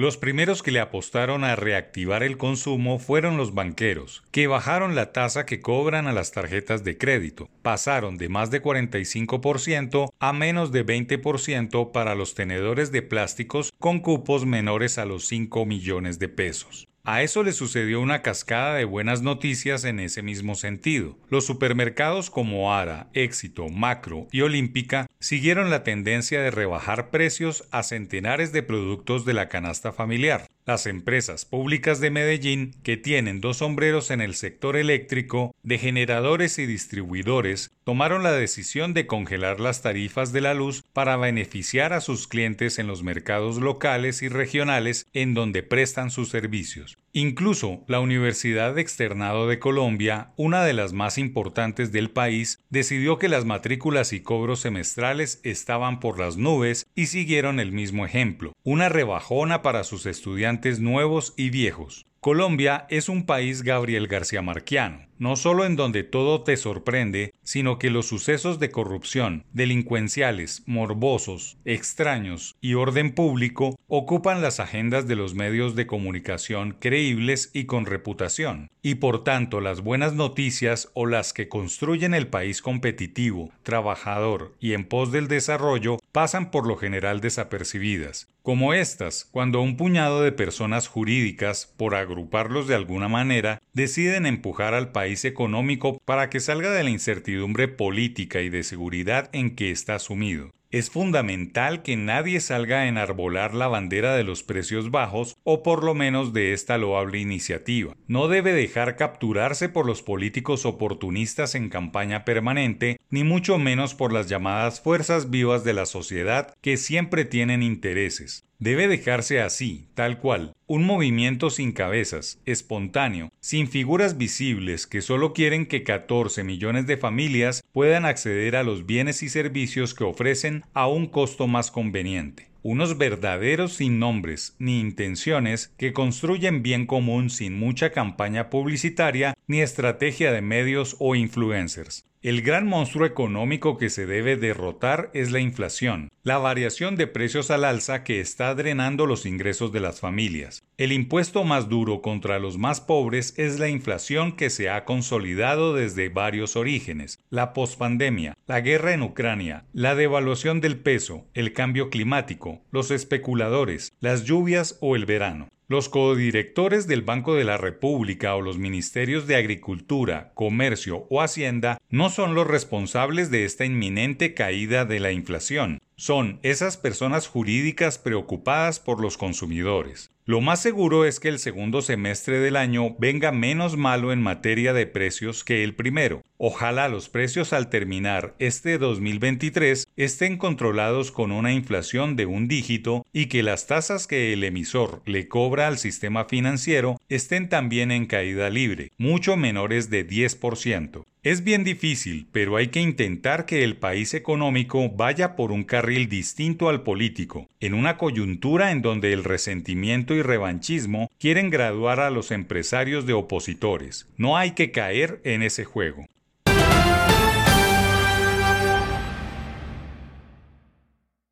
Los primeros que le apostaron a reactivar el consumo fueron los banqueros, que bajaron la tasa que cobran a las tarjetas de crédito. Pasaron de más de 45% a menos de 20% para los tenedores de plásticos con cupos menores a los 5 millones de pesos. A eso le sucedió una cascada de buenas noticias en ese mismo sentido. Los supermercados como Ara, Éxito, Macro y Olímpica siguieron la tendencia de rebajar precios a centenares de productos de la canasta familiar. Las empresas públicas de Medellín, que tienen dos sombreros en el sector eléctrico, de generadores y distribuidores, tomaron la decisión de congelar las tarifas de la luz para beneficiar a sus clientes en los mercados locales y regionales en donde prestan sus servicios. Incluso la Universidad Externado de Colombia, una de las más importantes del país, decidió que las matrículas y cobros semestrales estaban por las nubes y siguieron el mismo ejemplo, una rebajona para sus estudiantes nuevos y viejos. Colombia es un país Gabriel García Marquiano, no solo en donde todo te sorprende, sino que los sucesos de corrupción, delincuenciales, morbosos, extraños y orden público ocupan las agendas de los medios de comunicación creíbles y con reputación, y por tanto las buenas noticias o las que construyen el país competitivo, trabajador y en pos del desarrollo pasan por lo general desapercibidas, como estas, cuando un puñado de personas jurídicas, por agruparlos de alguna manera, deciden empujar al país económico para que salga de la incertidumbre política y de seguridad en que está sumido. Es fundamental que nadie salga a enarbolar la bandera de los precios bajos o por lo menos de esta loable iniciativa. No debe dejar capturarse por los políticos oportunistas en campaña permanente, ni mucho menos por las llamadas fuerzas vivas de la sociedad que siempre tienen intereses. Debe dejarse así, tal cual, un movimiento sin cabezas, espontáneo, sin figuras visibles que solo quieren que 14 millones de familias puedan acceder a los bienes y servicios que ofrecen a un costo más conveniente. Unos verdaderos sin nombres ni intenciones que construyen bien común sin mucha campaña publicitaria ni estrategia de medios o influencers. El gran monstruo económico que se debe derrotar es la inflación, la variación de precios al alza que está drenando los ingresos de las familias. El impuesto más duro contra los más pobres es la inflación que se ha consolidado desde varios orígenes, la pospandemia, la guerra en Ucrania, la devaluación del peso, el cambio climático, los especuladores, las lluvias o el verano. Los codirectores del Banco de la República o los ministerios de Agricultura, Comercio o Hacienda no son los responsables de esta inminente caída de la inflación, son esas personas jurídicas preocupadas por los consumidores. Lo más seguro es que el segundo semestre del año venga menos malo en materia de precios que el primero. Ojalá los precios al terminar este 2023 estén controlados con una inflación de un dígito y que las tasas que el emisor le cobra al sistema financiero estén también en caída libre, mucho menores de 10%. Es bien difícil, pero hay que intentar que el país económico vaya por un carril distinto al político, en una coyuntura en donde el resentimiento y revanchismo quieren graduar a los empresarios de opositores. No hay que caer en ese juego.